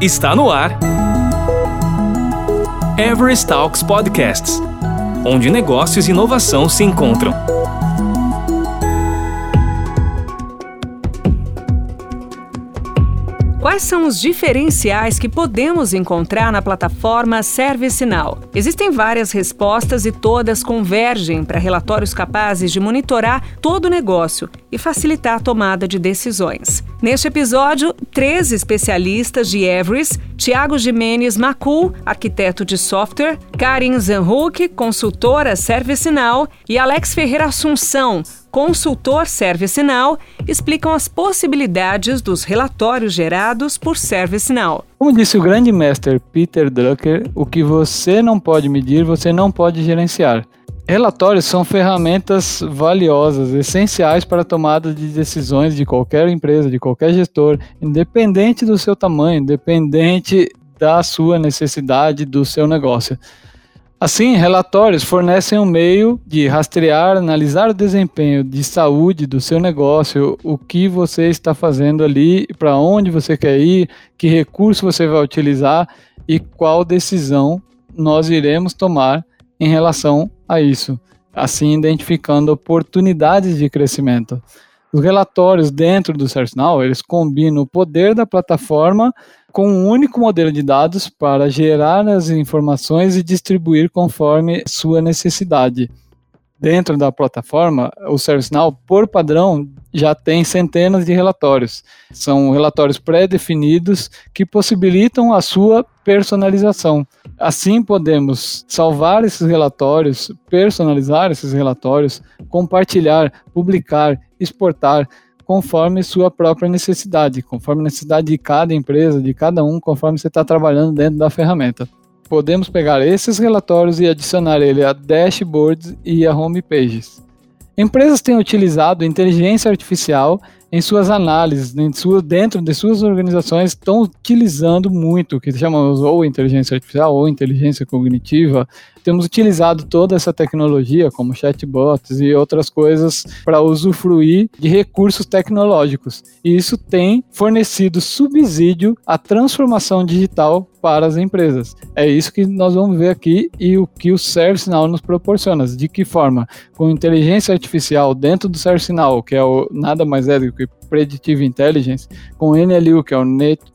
Está no ar. Everest Talks Podcasts onde negócios e inovação se encontram. Quais são os diferenciais que podemos encontrar na plataforma ServiceNow? Existem várias respostas e todas convergem para relatórios capazes de monitorar todo o negócio e facilitar a tomada de decisões. Neste episódio, três especialistas de Everest, Tiago Jimenez Macul, arquiteto de software, Karin Zanhuk, consultora ServiceNow e Alex Ferreira Assunção, consultor ServiceNow, explicam as possibilidades dos relatórios gerados por ServiceNow. Como disse o grande mestre Peter Drucker, o que você não pode medir, você não pode gerenciar. Relatórios são ferramentas valiosas, essenciais para a tomada de decisões de qualquer empresa, de qualquer gestor, independente do seu tamanho, independente da sua necessidade, do seu negócio. Assim, relatórios fornecem um meio de rastrear, analisar o desempenho de saúde do seu negócio, o que você está fazendo ali, para onde você quer ir, que recurso você vai utilizar e qual decisão nós iremos tomar em relação a isso, assim identificando oportunidades de crescimento. Os relatórios dentro do ServiceNow, eles combinam o poder da plataforma com um único modelo de dados para gerar as informações e distribuir conforme sua necessidade. Dentro da plataforma, o ServiceNow, por padrão, já tem centenas de relatórios. São relatórios pré-definidos que possibilitam a sua personalização. Assim, podemos salvar esses relatórios, personalizar esses relatórios, compartilhar, publicar, exportar, conforme sua própria necessidade, conforme a necessidade de cada empresa, de cada um, conforme você está trabalhando dentro da ferramenta. Podemos pegar esses relatórios e adicionar ele a dashboards e a homepages. Empresas têm utilizado inteligência artificial em suas análises, em sua, dentro de suas organizações, estão utilizando muito o que chamamos ou inteligência artificial ou inteligência cognitiva. Temos utilizado toda essa tecnologia, como chatbots e outras coisas, para usufruir de recursos tecnológicos. E isso tem fornecido subsídio à transformação digital para as empresas. É isso que nós vamos ver aqui e o que o ServiceNow nos proporciona. De que forma? Com inteligência artificial dentro do ServiceNow, que é o nada mais é do que Predictive Intelligence, com NLU, que é o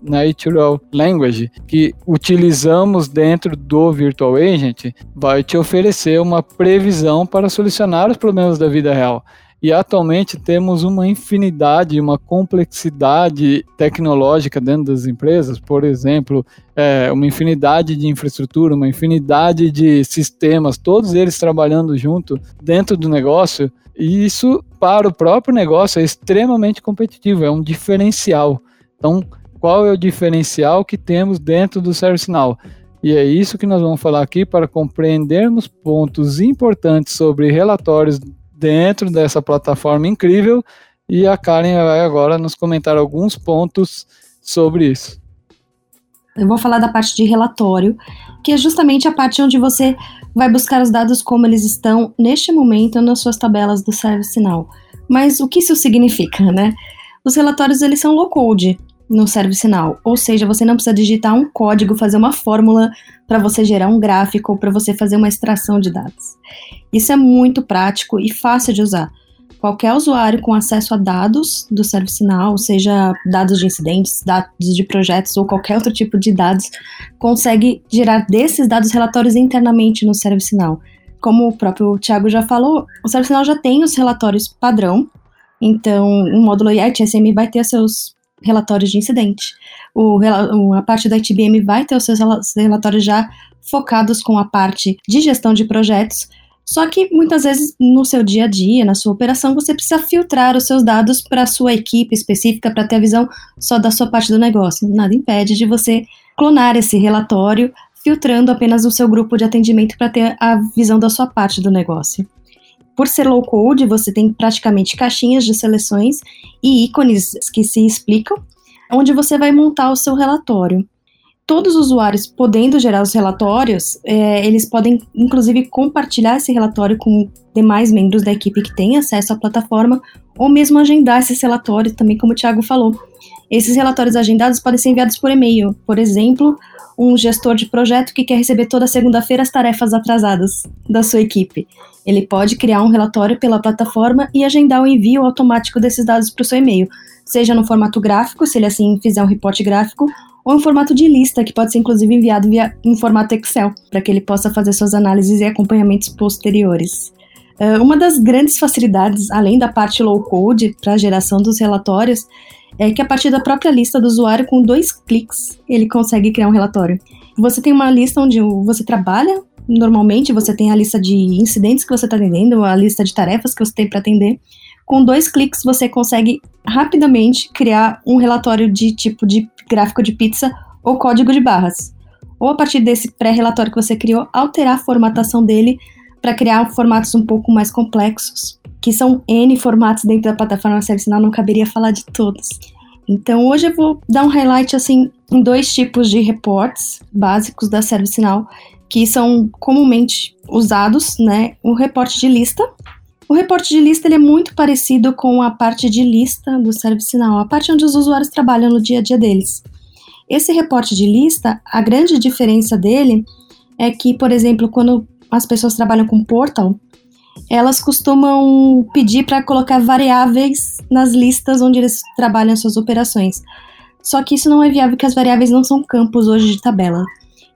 Natural Language, que utilizamos dentro do Virtual Agent, vai te oferecer uma previsão para solucionar os problemas da vida real. E atualmente temos uma infinidade, uma complexidade tecnológica dentro das empresas, por exemplo, é, uma infinidade de infraestrutura, uma infinidade de sistemas, todos eles trabalhando junto dentro do negócio. E isso, para o próprio negócio, é extremamente competitivo, é um diferencial. Então, qual é o diferencial que temos dentro do ServiceNow? E é isso que nós vamos falar aqui para compreendermos pontos importantes sobre relatórios dentro dessa plataforma incrível. E a Karen vai agora nos comentar alguns pontos sobre isso. Eu vou falar da parte de relatório, que é justamente a parte onde você vai buscar os dados como eles estão neste momento nas suas tabelas do ServiceNow. Mas o que isso significa, né? Os relatórios eles são low code no ServiceNow, ou seja, você não precisa digitar um código, fazer uma fórmula para você gerar um gráfico ou para você fazer uma extração de dados. Isso é muito prático e fácil de usar. Qualquer usuário com acesso a dados do ServiceNow, seja dados de incidentes, dados de projetos ou qualquer outro tipo de dados, consegue gerar desses dados relatórios internamente no ServiceNow. Como o próprio Thiago já falou, o ServiceNow já tem os relatórios padrão, então o módulo ITSM vai ter seus relatórios de incidente. O, a parte da ITBM vai ter os seus relatórios já focados com a parte de gestão de projetos, só que muitas vezes no seu dia a dia, na sua operação, você precisa filtrar os seus dados para a sua equipe específica para ter a visão só da sua parte do negócio. Nada impede de você clonar esse relatório, filtrando apenas o seu grupo de atendimento para ter a visão da sua parte do negócio. Por ser low code, você tem praticamente caixinhas de seleções e ícones que se explicam, onde você vai montar o seu relatório todos os usuários podendo gerar os relatórios, é, eles podem inclusive compartilhar esse relatório com demais membros da equipe que têm acesso à plataforma, ou mesmo agendar esses relatórios também, como o Thiago falou. Esses relatórios agendados podem ser enviados por e-mail. Por exemplo, um gestor de projeto que quer receber toda segunda-feira as tarefas atrasadas da sua equipe. Ele pode criar um relatório pela plataforma e agendar o envio automático desses dados para o seu e-mail, seja no formato gráfico, se ele assim fizer um reporte gráfico, ou em formato de lista, que pode ser inclusive enviado via, em formato Excel, para que ele possa fazer suas análises e acompanhamentos posteriores. Uh, uma das grandes facilidades, além da parte low code para a geração dos relatórios, é que a partir da própria lista do usuário, com dois cliques, ele consegue criar um relatório. Você tem uma lista onde você trabalha, normalmente você tem a lista de incidentes que você está atendendo, a lista de tarefas que você tem para atender. Com dois cliques você consegue rapidamente criar um relatório de tipo de gráfico de pizza ou código de barras. Ou a partir desse pré-relatório que você criou, alterar a formatação dele para criar formatos um pouco mais complexos que são N formatos dentro da plataforma ServiceNow, não caberia falar de todos. Então hoje eu vou dar um highlight assim em dois tipos de reports básicos da ServiceNow que são comumente usados, né? O reporte de lista. O reporte de lista é muito parecido com a parte de lista do ServiceNow, a parte onde os usuários trabalham no dia a dia deles. Esse reporte de lista, a grande diferença dele é que, por exemplo, quando as pessoas trabalham com Portal, elas costumam pedir para colocar variáveis nas listas onde eles trabalham suas operações. Só que isso não é viável porque as variáveis não são campos hoje de tabela.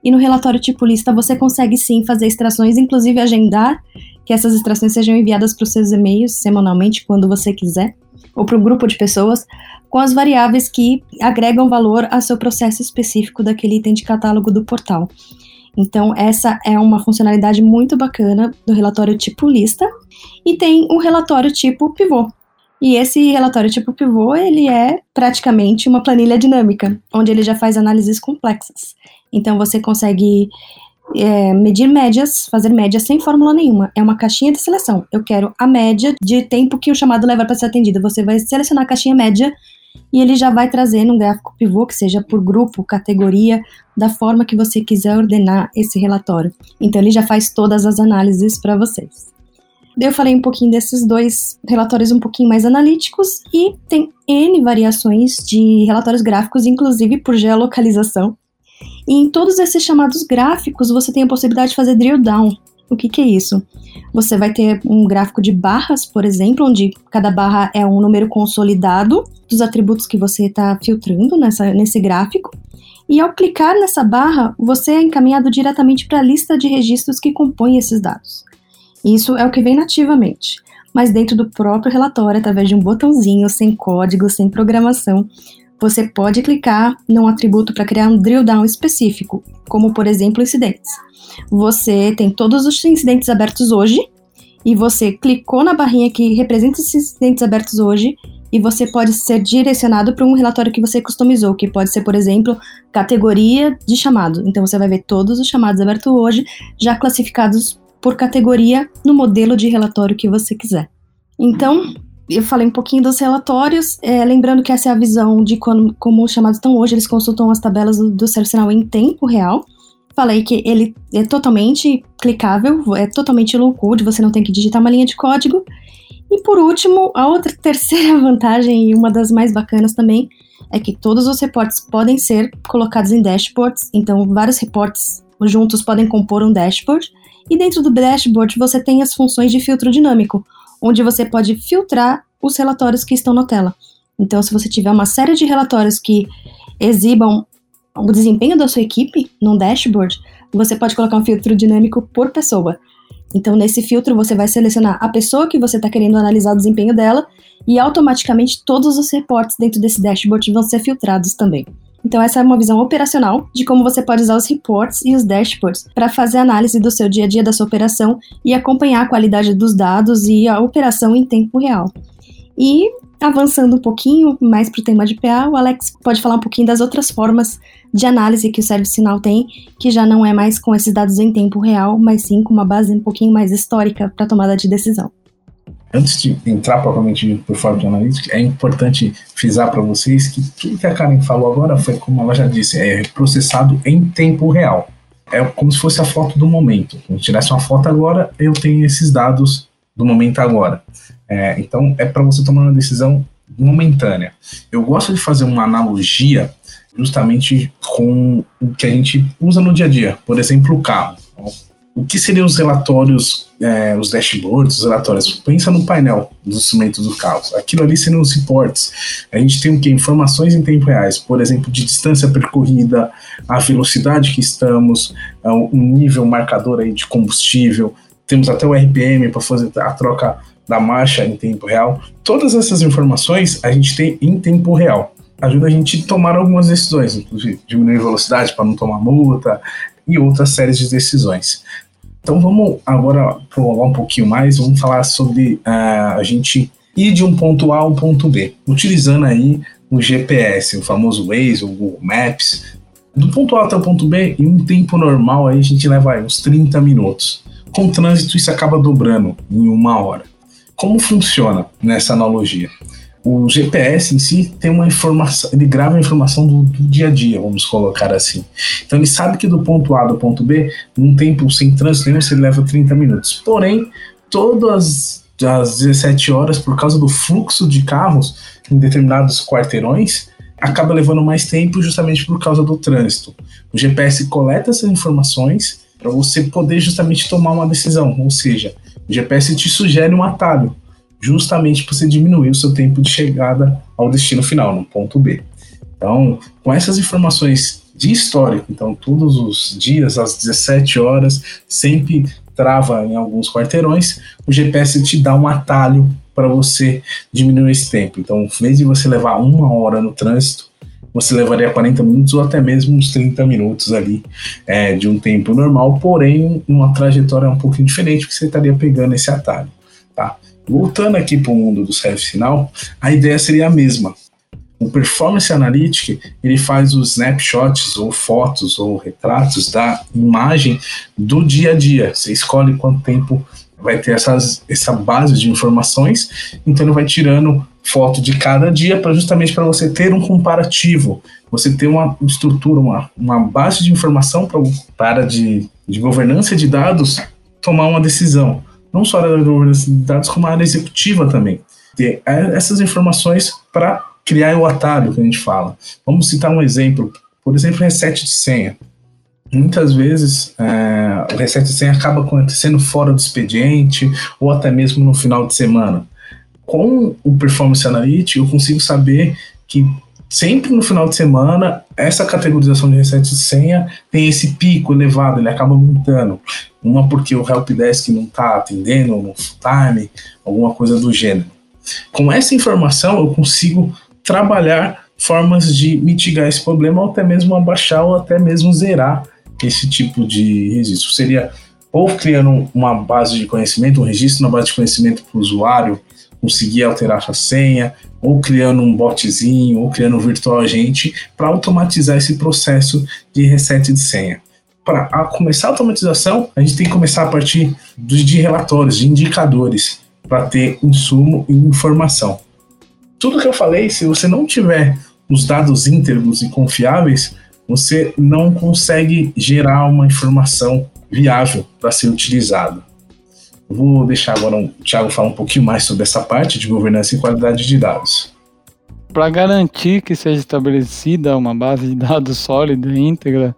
E no relatório tipo lista você consegue sim fazer extrações, inclusive agendar que essas extrações sejam enviadas para os seus e-mails semanalmente, quando você quiser, ou para um grupo de pessoas, com as variáveis que agregam valor ao seu processo específico daquele item de catálogo do portal. Então, essa é uma funcionalidade muito bacana do relatório tipo lista. E tem o relatório tipo pivô. E esse relatório tipo pivô, ele é praticamente uma planilha dinâmica, onde ele já faz análises complexas. Então, você consegue é, medir médias, fazer médias sem fórmula nenhuma. É uma caixinha de seleção. Eu quero a média de tempo que o chamado leva para ser atendido. Você vai selecionar a caixinha média e ele já vai trazer num gráfico pivô, que seja por grupo, categoria, da forma que você quiser ordenar esse relatório. Então ele já faz todas as análises para vocês. Eu falei um pouquinho desses dois relatórios um pouquinho mais analíticos e tem N variações de relatórios gráficos, inclusive por geolocalização. E em todos esses chamados gráficos, você tem a possibilidade de fazer drill down, o que, que é isso? Você vai ter um gráfico de barras, por exemplo, onde cada barra é um número consolidado dos atributos que você está filtrando nessa, nesse gráfico. E ao clicar nessa barra, você é encaminhado diretamente para a lista de registros que compõem esses dados. Isso é o que vem nativamente. Mas dentro do próprio relatório, através de um botãozinho, sem código, sem programação, você pode clicar num atributo para criar um drill down específico, como por exemplo incidentes. Você tem todos os incidentes abertos hoje e você clicou na barrinha que representa esses incidentes abertos hoje e você pode ser direcionado para um relatório que você customizou, que pode ser, por exemplo, categoria de chamado. Então você vai ver todos os chamados abertos hoje, já classificados por categoria no modelo de relatório que você quiser. Então, eu falei um pouquinho dos relatórios, é, lembrando que essa é a visão de como, como os chamados estão hoje, eles consultam as tabelas do, do ServiceNow em tempo real. Falei que ele é totalmente clicável, é totalmente low code, você não tem que digitar uma linha de código. E por último, a outra terceira vantagem, e uma das mais bacanas também, é que todos os reportes podem ser colocados em dashboards, então vários reportes juntos podem compor um dashboard. E dentro do dashboard você tem as funções de filtro dinâmico, onde você pode filtrar os relatórios que estão na tela. Então, se você tiver uma série de relatórios que exibam o desempenho da sua equipe num dashboard, você pode colocar um filtro dinâmico por pessoa. Então, nesse filtro, você vai selecionar a pessoa que você está querendo analisar o desempenho dela e automaticamente todos os reportes dentro desse dashboard vão ser filtrados também. Então, essa é uma visão operacional de como você pode usar os reports e os dashboards para fazer análise do seu dia a dia da sua operação e acompanhar a qualidade dos dados e a operação em tempo real. E avançando um pouquinho mais para o tema de PA, o Alex pode falar um pouquinho das outras formas de análise que o Service Sinal tem, que já não é mais com esses dados em tempo real, mas sim com uma base um pouquinho mais histórica para tomada de decisão antes de entrar propriamente por fora de analytics, é importante frisar para vocês que tudo que a Karen falou agora foi, como ela já disse, é processado em tempo real. É como se fosse a foto do momento. Se eu tirasse uma foto agora, eu tenho esses dados do momento agora. É, então, é para você tomar uma decisão momentânea. Eu gosto de fazer uma analogia justamente com o que a gente usa no dia a dia. Por exemplo, o carro. O que seriam os relatórios, é, os dashboards, os relatórios? Pensa no painel dos instrumentos do carro. Aquilo ali seriam os reports. A gente tem o que? Informações em tempo reais, por exemplo, de distância percorrida, a velocidade que estamos, é, o nível marcador aí de combustível. Temos até o RPM para fazer a troca da marcha em tempo real. Todas essas informações a gente tem em tempo real. Ajuda a gente a tomar algumas decisões, inclusive diminuir velocidade para não tomar multa e outras séries de decisões. Então vamos agora prolongar um pouquinho mais, vamos falar sobre uh, a gente ir de um ponto A a um ponto B, utilizando aí o GPS, o famoso Waze, o Google Maps. Do ponto A até o ponto B, em um tempo normal, aí a gente leva aí, uns 30 minutos. Com o trânsito, isso acaba dobrando em uma hora. Como funciona nessa analogia? O GPS em si tem uma informação, ele grava a informação do, do, dia a dia, vamos colocar assim. Então ele sabe que do ponto A do ponto B, num tempo sem trânsito nenhum, você leva 30 minutos. Porém, todas as 17 horas, por causa do fluxo de carros em determinados quarteirões, acaba levando mais tempo justamente por causa do trânsito. O GPS coleta essas informações para você poder justamente tomar uma decisão, ou seja, o GPS te sugere um atalho, justamente para você diminuir o seu tempo de chegada ao destino final, no ponto B. Então, com essas informações de histórico, então todos os dias às 17 horas, sempre trava em alguns quarteirões, o GPS te dá um atalho para você diminuir esse tempo. Então, em vez de você levar uma hora no trânsito, você levaria 40 minutos ou até mesmo uns 30 minutos ali é, de um tempo normal, porém uma trajetória um pouquinho diferente, porque você estaria pegando esse atalho. Voltando aqui para o mundo do serviço final, a ideia seria a mesma. O Performance Analytic ele faz os snapshots ou fotos ou retratos da imagem do dia a dia. Você escolhe quanto tempo vai ter essas, essa base de informações, então ele vai tirando foto de cada dia para justamente para você ter um comparativo, você ter uma estrutura, uma, uma base de informação para para de, de governança de dados tomar uma decisão, não só da governança de dados, como a área executiva também. Ter essas informações para criar o atalho que a gente fala. Vamos citar um exemplo, por exemplo, reset de senha. Muitas vezes é, o reset de senha acaba acontecendo fora do expediente ou até mesmo no final de semana com o Performance Analytics, eu consigo saber que sempre no final de semana, essa categorização de reset de senha tem esse pico elevado, ele acaba aumentando. Uma porque o helpdesk não está atendendo no time, alguma coisa do gênero. Com essa informação, eu consigo trabalhar formas de mitigar esse problema, ou até mesmo abaixar, ou até mesmo zerar esse tipo de registro. Seria ou criando uma base de conhecimento, um registro na base de conhecimento para o usuário, conseguir alterar a senha, ou criando um botzinho, ou criando um virtual agente para automatizar esse processo de reset de senha. Para começar a automatização, a gente tem que começar a partir de relatórios, de indicadores, para ter insumo e informação. Tudo que eu falei, se você não tiver os dados íntegros e confiáveis, você não consegue gerar uma informação viável para ser utilizada. Vou deixar agora o Thiago falar um pouquinho mais sobre essa parte de governança e qualidade de dados. Para garantir que seja estabelecida uma base de dados sólida, íntegra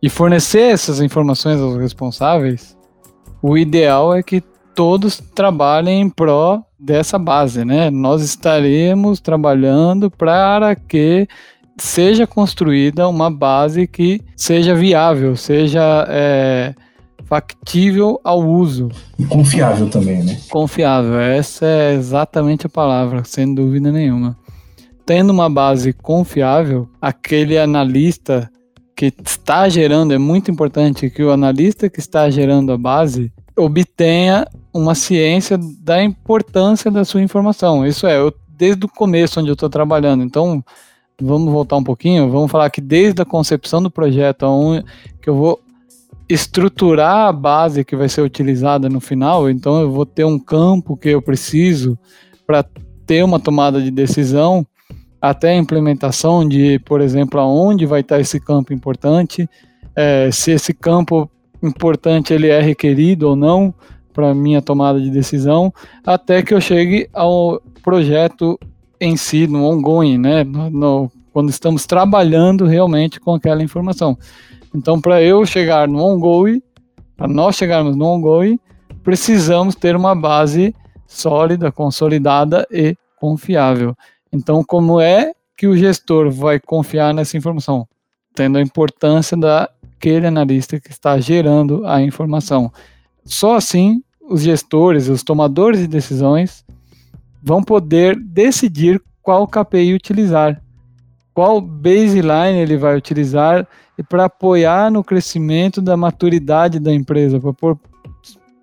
e fornecer essas informações aos responsáveis, o ideal é que todos trabalhem em pró dessa base, né? Nós estaremos trabalhando para que seja construída uma base que seja viável, seja é, factível ao uso. E confiável também, né? Confiável, essa é exatamente a palavra, sem dúvida nenhuma. Tendo uma base confiável, aquele analista que está gerando, é muito importante que o analista que está gerando a base obtenha uma ciência da importância da sua informação. Isso é, eu, desde o começo onde eu estou trabalhando. Então, vamos voltar um pouquinho, vamos falar que desde a concepção do projeto, que eu vou estruturar a base que vai ser utilizada no final, então eu vou ter um campo que eu preciso para ter uma tomada de decisão, até a implementação de, por exemplo, aonde vai estar esse campo importante, é, se esse campo importante ele é requerido ou não para minha tomada de decisão, até que eu chegue ao projeto em si, no ongoing, né? No, no, quando estamos trabalhando realmente com aquela informação. Então, para eu chegar no ongoing, para nós chegarmos no ongoing, precisamos ter uma base sólida, consolidada e confiável. Então, como é que o gestor vai confiar nessa informação? Tendo a importância daquele analista que está gerando a informação. Só assim os gestores, os tomadores de decisões vão poder decidir qual KPI utilizar, qual baseline ele vai utilizar para apoiar no crescimento da maturidade da empresa,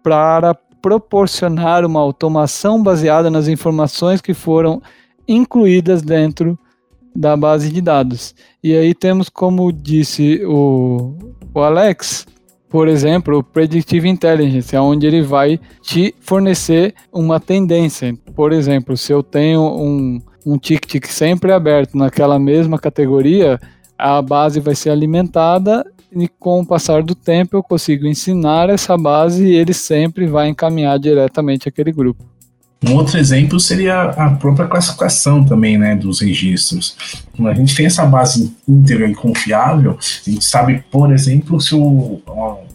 para proporcionar uma automação baseada nas informações que foram incluídas dentro da base de dados. E aí temos, como disse o, o Alex, por exemplo, o Predictive Intelligence, é onde ele vai te fornecer uma tendência. Por exemplo, se eu tenho um, um ticket sempre aberto naquela mesma categoria, a base vai ser alimentada e com o passar do tempo eu consigo ensinar essa base e ele sempre vai encaminhar diretamente aquele grupo. Um outro exemplo seria a própria classificação também, né, dos registros. Quando a gente tem essa base íntegra e confiável, a gente sabe, por exemplo, se o,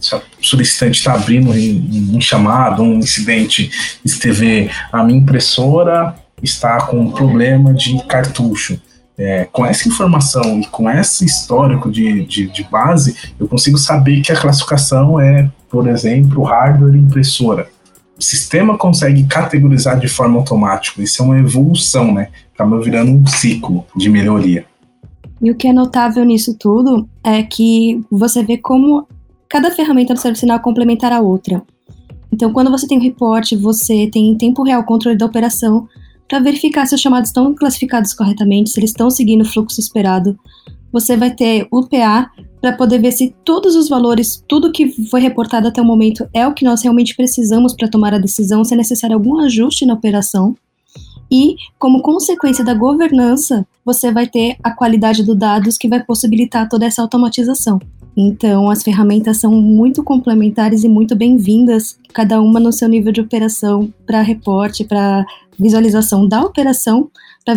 se solicitante está abrindo um, um chamado, um incidente, esteve a minha impressora está com um problema de cartucho. É, com essa informação e com esse histórico de, de, de, base, eu consigo saber que a classificação é, por exemplo, hardware impressora. O sistema consegue categorizar de forma automática. Isso é uma evolução, né? Acaba virando um ciclo de melhoria. E o que é notável nisso tudo é que você vê como cada ferramenta do ServiceNow complementar a outra. Então, quando você tem um reporte, você tem em tempo real controle da operação, para verificar se os chamados estão classificados corretamente, se eles estão seguindo o fluxo esperado. Você vai ter o PA para poder ver se todos os valores, tudo que foi reportado até o momento é o que nós realmente precisamos para tomar a decisão, se é necessário algum ajuste na operação. E, como consequência da governança, você vai ter a qualidade dos dados que vai possibilitar toda essa automatização. Então, as ferramentas são muito complementares e muito bem-vindas, cada uma no seu nível de operação, para reporte, para visualização da operação, para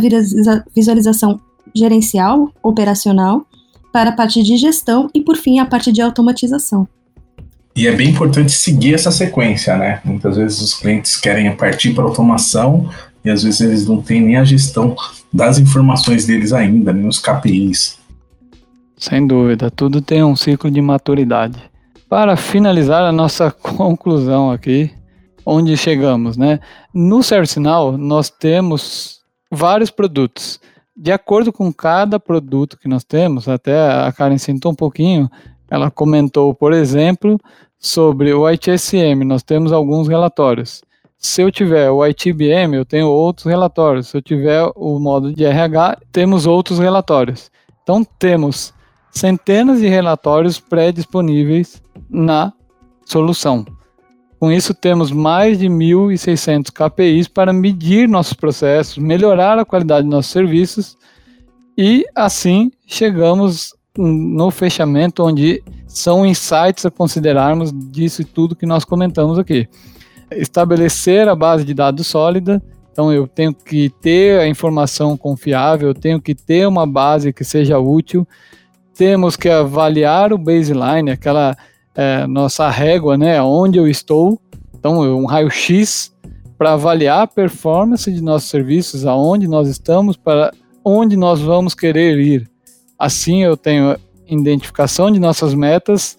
visualização gerencial, operacional, para a parte de gestão e, por fim, a parte de automatização. E é bem importante seguir essa sequência, né? Muitas vezes os clientes querem partir para automação e às vezes eles não têm nem a gestão das informações deles ainda, nem os KPIs. Sem dúvida, tudo tem um ciclo de maturidade. Para finalizar a nossa conclusão aqui, onde chegamos, né? No ServiceNow, nós temos vários produtos. De acordo com cada produto que nós temos, até a Karen sentou um pouquinho, ela comentou, por exemplo, sobre o ITSM, nós temos alguns relatórios. Se eu tiver o ITBM, eu tenho outros relatórios. Se eu tiver o modo de RH, temos outros relatórios. Então, temos centenas de relatórios pré-disponíveis na solução. Com isso, temos mais de 1.600 KPIs para medir nossos processos, melhorar a qualidade de nossos serviços e, assim, chegamos no fechamento onde são insights a considerarmos disso e tudo que nós comentamos aqui. Estabelecer a base de dados sólida, então eu tenho que ter a informação confiável, eu tenho que ter uma base que seja útil, temos que avaliar o baseline, aquela é, nossa régua, né, onde eu estou, então um raio-x para avaliar a performance de nossos serviços, aonde nós estamos, para onde nós vamos querer ir. Assim eu tenho identificação de nossas metas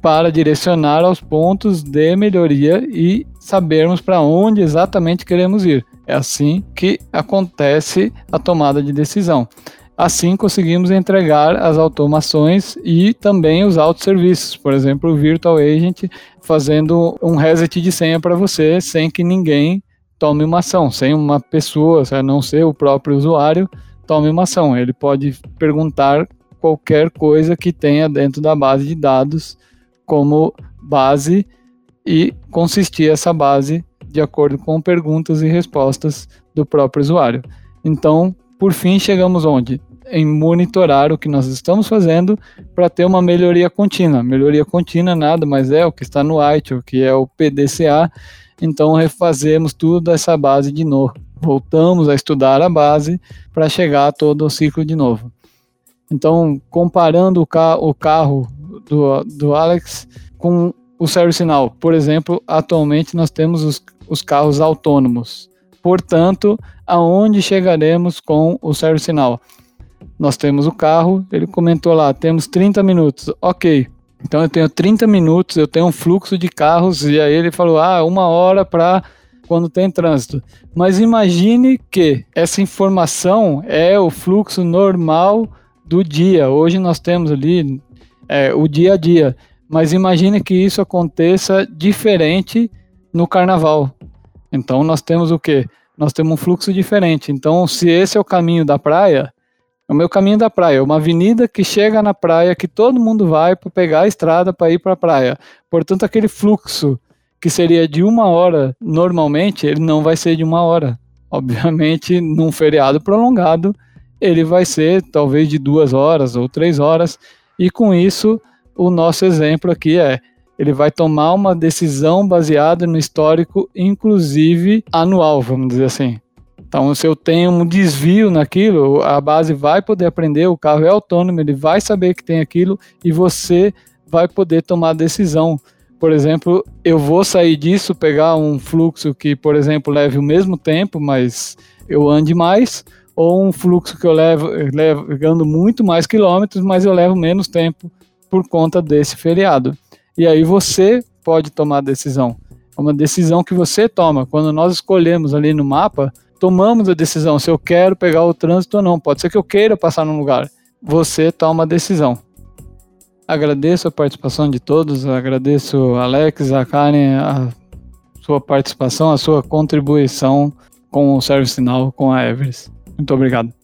para direcionar aos pontos de melhoria e sabermos para onde exatamente queremos ir. É assim que acontece a tomada de decisão. Assim conseguimos entregar as automações e também os autosserviços, por exemplo, o Virtual Agent fazendo um reset de senha para você sem que ninguém tome uma ação, sem uma pessoa, a não ser o próprio usuário, tome uma ação. Ele pode perguntar qualquer coisa que tenha dentro da base de dados como base e consistir essa base de acordo com perguntas e respostas do próprio usuário. Então, por fim, chegamos onde? Em monitorar o que nós estamos fazendo para ter uma melhoria contínua. Melhoria contínua nada mais é o que está no ITIL, que é o PDCA. então refazemos tudo essa base de novo. Voltamos a estudar a base para chegar a todo o ciclo de novo. Então, comparando o, ca o carro do, do Alex com o Service Now, por exemplo, atualmente nós temos os, os carros autônomos. Portanto, aonde chegaremos com o Service Now? Nós temos o carro, ele comentou lá, temos 30 minutos. Ok, então eu tenho 30 minutos, eu tenho um fluxo de carros, e aí ele falou: ah, uma hora para quando tem trânsito. Mas imagine que essa informação é o fluxo normal do dia. Hoje nós temos ali é, o dia a dia. Mas imagine que isso aconteça diferente no carnaval. Então nós temos o quê? Nós temos um fluxo diferente. Então, se esse é o caminho da praia, é o meu caminho da praia, uma avenida que chega na praia, que todo mundo vai para pegar a estrada para ir para a praia. Portanto, aquele fluxo que seria de uma hora normalmente, ele não vai ser de uma hora. Obviamente, num feriado prolongado, ele vai ser talvez de duas horas ou três horas. E com isso, o nosso exemplo aqui é ele vai tomar uma decisão baseada no histórico, inclusive anual, vamos dizer assim. Então, se eu tenho um desvio naquilo, a base vai poder aprender, o carro é autônomo, ele vai saber que tem aquilo e você vai poder tomar a decisão. Por exemplo, eu vou sair disso, pegar um fluxo que, por exemplo, leve o mesmo tempo, mas eu ande mais, ou um fluxo que eu levo, levando muito mais quilômetros, mas eu levo menos tempo por conta desse feriado. E aí você pode tomar a decisão. É uma decisão que você toma. Quando nós escolhemos ali no mapa, tomamos a decisão se eu quero pegar o trânsito ou não. Pode ser que eu queira passar num lugar. Você toma a decisão. Agradeço a participação de todos, agradeço Alex, a Karen, a sua participação, a sua contribuição com o Service Now, com a Everest. Muito obrigado.